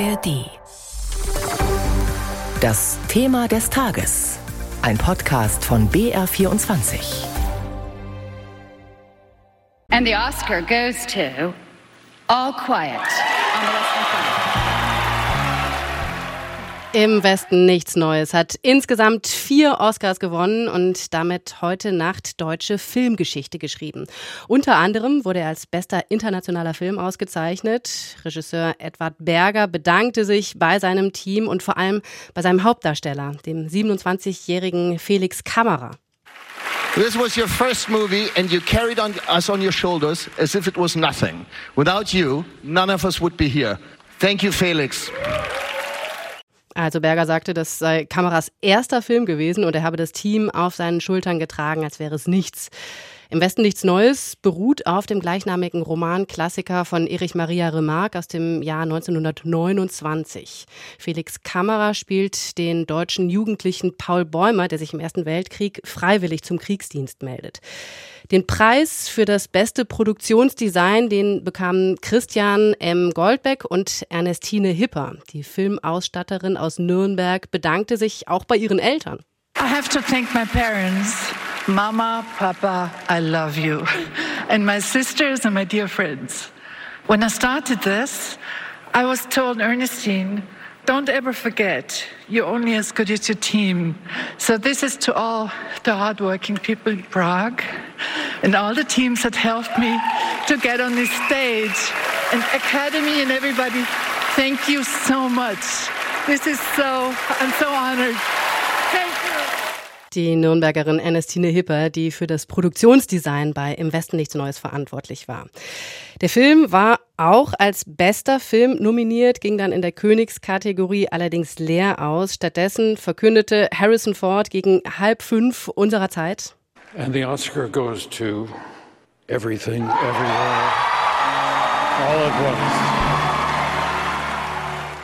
ARD. Das Thema des Tages. Ein Podcast von BR24. And the Oscar goes to All Quiet on the Western Front. Im Westen nichts Neues hat insgesamt vier Oscars gewonnen und damit heute Nacht deutsche Filmgeschichte geschrieben. Unter anderem wurde er als bester internationaler Film ausgezeichnet. Regisseur Edward Berger bedankte sich bei seinem Team und vor allem bei seinem Hauptdarsteller, dem 27-jährigen Felix Kammerer. This was your first movie, and you carried on us on your shoulders as if it was nothing. Without you, none of us would be here. Thank you, Felix. Also Berger sagte, das sei Kameras erster Film gewesen und er habe das Team auf seinen Schultern getragen, als wäre es nichts. Im Westen nichts Neues beruht auf dem gleichnamigen Roman-Klassiker von Erich Maria Remarque aus dem Jahr 1929. Felix Kammerer spielt den deutschen Jugendlichen Paul Bäumer, der sich im Ersten Weltkrieg freiwillig zum Kriegsdienst meldet. Den Preis für das beste Produktionsdesign, den bekamen Christian M. Goldbeck und Ernestine Hipper. Die Filmausstatterin aus Nürnberg bedankte sich auch bei ihren Eltern. I have to thank my parents. Mama, Papa, I love you. And my sisters and my dear friends. When I started this, I was told, Ernestine, don't ever forget, you're only as good as your team. So this is to all the hardworking people in Prague and all the teams that helped me to get on this stage. And Academy and everybody, thank you so much. This is so, I'm so honored. Die Nürnbergerin Ernestine Hipper, die für das Produktionsdesign bei Im Westen nichts Neues verantwortlich war. Der Film war auch als bester Film nominiert, ging dann in der Königskategorie allerdings leer aus. Stattdessen verkündete Harrison Ford gegen halb fünf unserer Zeit. And the Oscar goes to everything, everywhere, all at once.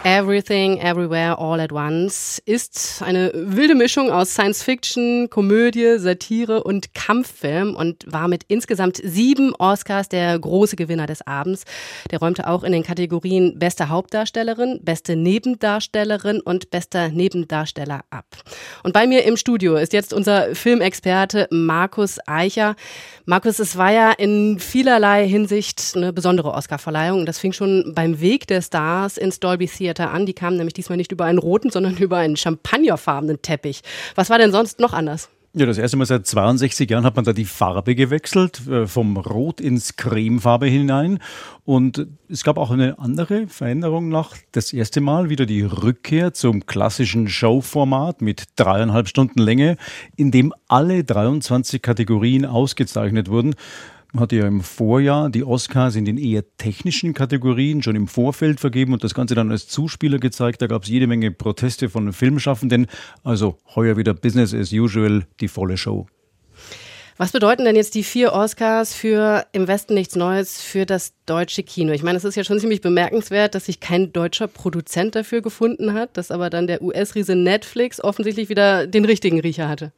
Everything, Everywhere, All at Once ist eine wilde Mischung aus Science Fiction, Komödie, Satire und Kampffilm und war mit insgesamt sieben Oscars der große Gewinner des Abends. Der räumte auch in den Kategorien Beste Hauptdarstellerin, Beste Nebendarstellerin und Bester Nebendarsteller ab. Und bei mir im Studio ist jetzt unser Filmexperte Markus Eicher. Markus, es war ja in vielerlei Hinsicht eine besondere Oscarverleihung. Das fing schon beim Weg der Stars ins Dolby Theater an. Die kamen nämlich diesmal nicht über einen roten, sondern über einen champagnerfarbenen Teppich. Was war denn sonst noch anders? Ja, das erste Mal seit 62 Jahren hat man da die Farbe gewechselt, äh, vom Rot ins Cremefarbe hinein. Und es gab auch eine andere Veränderung nach das erste Mal wieder die Rückkehr zum klassischen Showformat mit dreieinhalb Stunden Länge, in dem alle 23 Kategorien ausgezeichnet wurden. Hatte ja im Vorjahr die Oscars in den eher technischen Kategorien schon im Vorfeld vergeben und das Ganze dann als Zuspieler gezeigt. Da gab es jede Menge Proteste von Filmschaffenden. Also heuer wieder Business as usual, die volle Show. Was bedeuten denn jetzt die vier Oscars für Im Westen nichts Neues für das deutsche Kino? Ich meine, es ist ja schon ziemlich bemerkenswert, dass sich kein deutscher Produzent dafür gefunden hat, dass aber dann der US-Riese Netflix offensichtlich wieder den richtigen Riecher hatte.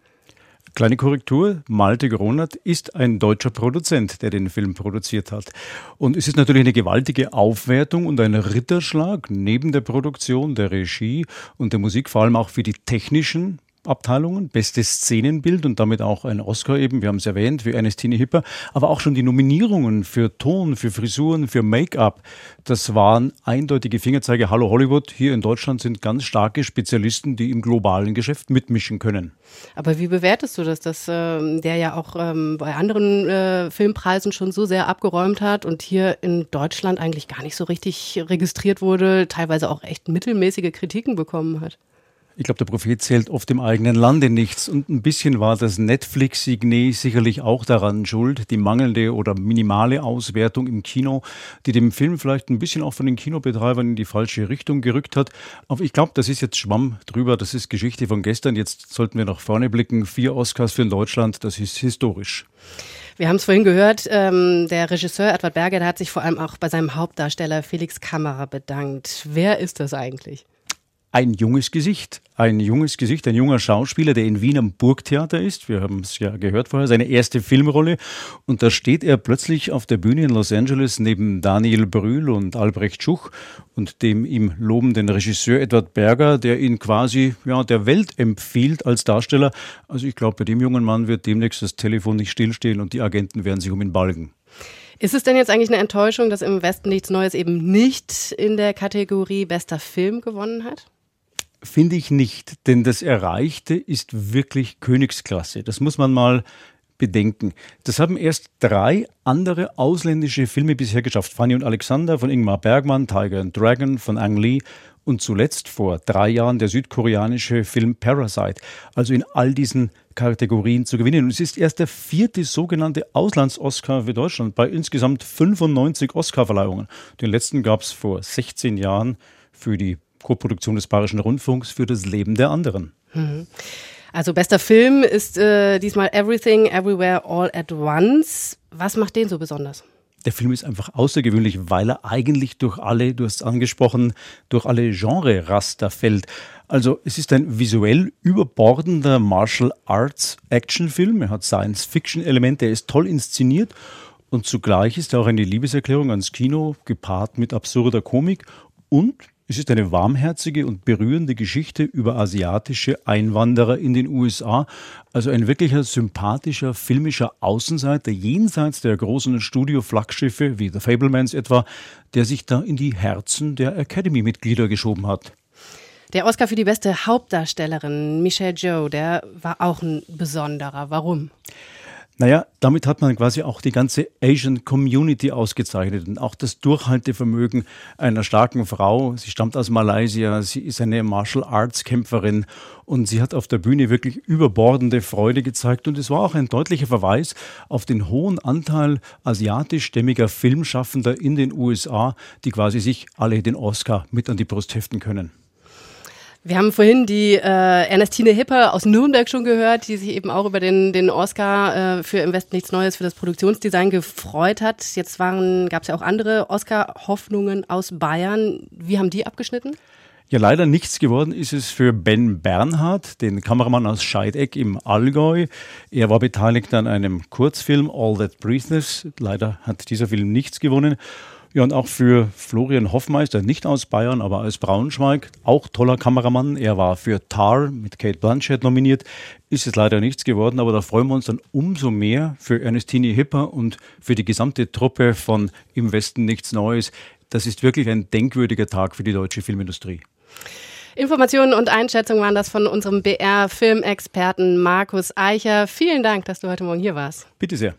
Kleine Korrektur, Malte Gronert ist ein deutscher Produzent, der den Film produziert hat. Und es ist natürlich eine gewaltige Aufwertung und ein Ritterschlag neben der Produktion, der Regie und der Musik, vor allem auch für die technischen Abteilungen, bestes Szenenbild und damit auch ein Oscar eben, wir haben es erwähnt, wie Ernestine Hipper, aber auch schon die Nominierungen für Ton, für Frisuren, für Make-up, das waren eindeutige Fingerzeige. Hallo Hollywood, hier in Deutschland sind ganz starke Spezialisten, die im globalen Geschäft mitmischen können. Aber wie bewertest du das, dass äh, der ja auch ähm, bei anderen äh, Filmpreisen schon so sehr abgeräumt hat und hier in Deutschland eigentlich gar nicht so richtig registriert wurde, teilweise auch echt mittelmäßige Kritiken bekommen hat? Ich glaube, der Prophet zählt oft im eigenen Lande nichts. Und ein bisschen war das Netflix-Signet sicherlich auch daran schuld, die mangelnde oder minimale Auswertung im Kino, die dem Film vielleicht ein bisschen auch von den Kinobetreibern in die falsche Richtung gerückt hat. Aber ich glaube, das ist jetzt Schwamm drüber, das ist Geschichte von gestern. Jetzt sollten wir nach vorne blicken. Vier Oscars für Deutschland, das ist historisch. Wir haben es vorhin gehört, ähm, der Regisseur Edward Berger, der hat sich vor allem auch bei seinem Hauptdarsteller Felix Kammerer bedankt. Wer ist das eigentlich? Ein junges Gesicht. Ein junges Gesicht, ein junger Schauspieler, der in Wien am Burgtheater ist. Wir haben es ja gehört vorher, seine erste Filmrolle. Und da steht er plötzlich auf der Bühne in Los Angeles neben Daniel Brühl und Albrecht Schuch und dem ihm lobenden Regisseur Edward Berger, der ihn quasi ja, der Welt empfiehlt als Darsteller. Also ich glaube, bei dem jungen Mann wird demnächst das Telefon nicht stillstehen und die Agenten werden sich um ihn balgen. Ist es denn jetzt eigentlich eine Enttäuschung, dass im Westen nichts Neues eben nicht in der Kategorie bester Film gewonnen hat? Finde ich nicht, denn das Erreichte ist wirklich Königsklasse. Das muss man mal bedenken. Das haben erst drei andere ausländische Filme bisher geschafft. Fanny und Alexander von Ingmar Bergmann, Tiger and Dragon von Ang Lee und zuletzt vor drei Jahren der südkoreanische Film Parasite. Also in all diesen Kategorien zu gewinnen. Und es ist erst der vierte sogenannte Auslands-Oscar für Deutschland bei insgesamt 95 Oscar-Verleihungen. Den letzten gab es vor 16 Jahren für die Koproduktion des Bayerischen Rundfunks für das Leben der anderen. Mhm. Also bester Film ist äh, diesmal Everything, Everywhere, All at Once. Was macht den so besonders? Der Film ist einfach außergewöhnlich, weil er eigentlich durch alle, du hast es angesprochen, durch alle Genre-Raster fällt. Also es ist ein visuell überbordender Martial Arts Actionfilm. Er hat Science-Fiction-Elemente, er ist toll inszeniert und zugleich ist er auch eine Liebeserklärung ans Kino, gepaart mit absurder Komik und es ist eine warmherzige und berührende Geschichte über asiatische Einwanderer in den USA, also ein wirklicher sympathischer filmischer Außenseiter jenseits der großen Studio-Flaggschiffe wie The Fablemans etwa, der sich da in die Herzen der Academy-Mitglieder geschoben hat. Der Oscar für die beste Hauptdarstellerin, Michelle Joe, der war auch ein besonderer. Warum? Naja, damit hat man quasi auch die ganze Asian Community ausgezeichnet und auch das Durchhaltevermögen einer starken Frau. Sie stammt aus Malaysia, sie ist eine Martial Arts Kämpferin und sie hat auf der Bühne wirklich überbordende Freude gezeigt und es war auch ein deutlicher Verweis auf den hohen Anteil asiatischstämmiger Filmschaffender in den USA, die quasi sich alle den Oscar mit an die Brust heften können. Wir haben vorhin die äh, Ernestine Hipper aus Nürnberg schon gehört, die sich eben auch über den, den Oscar äh, für Im Westen nichts Neues für das Produktionsdesign gefreut hat. Jetzt gab es ja auch andere Oscar-Hoffnungen aus Bayern. Wie haben die abgeschnitten? Ja, leider nichts geworden ist es für Ben Bernhard, den Kameramann aus Scheideck im Allgäu. Er war beteiligt an einem Kurzfilm All That Breathes. Leider hat dieser Film nichts gewonnen. Ja, und auch für Florian Hoffmeister, nicht aus Bayern, aber aus Braunschweig, auch toller Kameramann. Er war für Tar mit Kate Blanchett nominiert. Ist es leider nichts geworden, aber da freuen wir uns dann umso mehr für Ernestine Hipper und für die gesamte Truppe von Im Westen nichts Neues. Das ist wirklich ein denkwürdiger Tag für die deutsche Filmindustrie. Informationen und Einschätzungen waren das von unserem BR-Filmexperten Markus Eicher. Vielen Dank, dass du heute Morgen hier warst. Bitte sehr.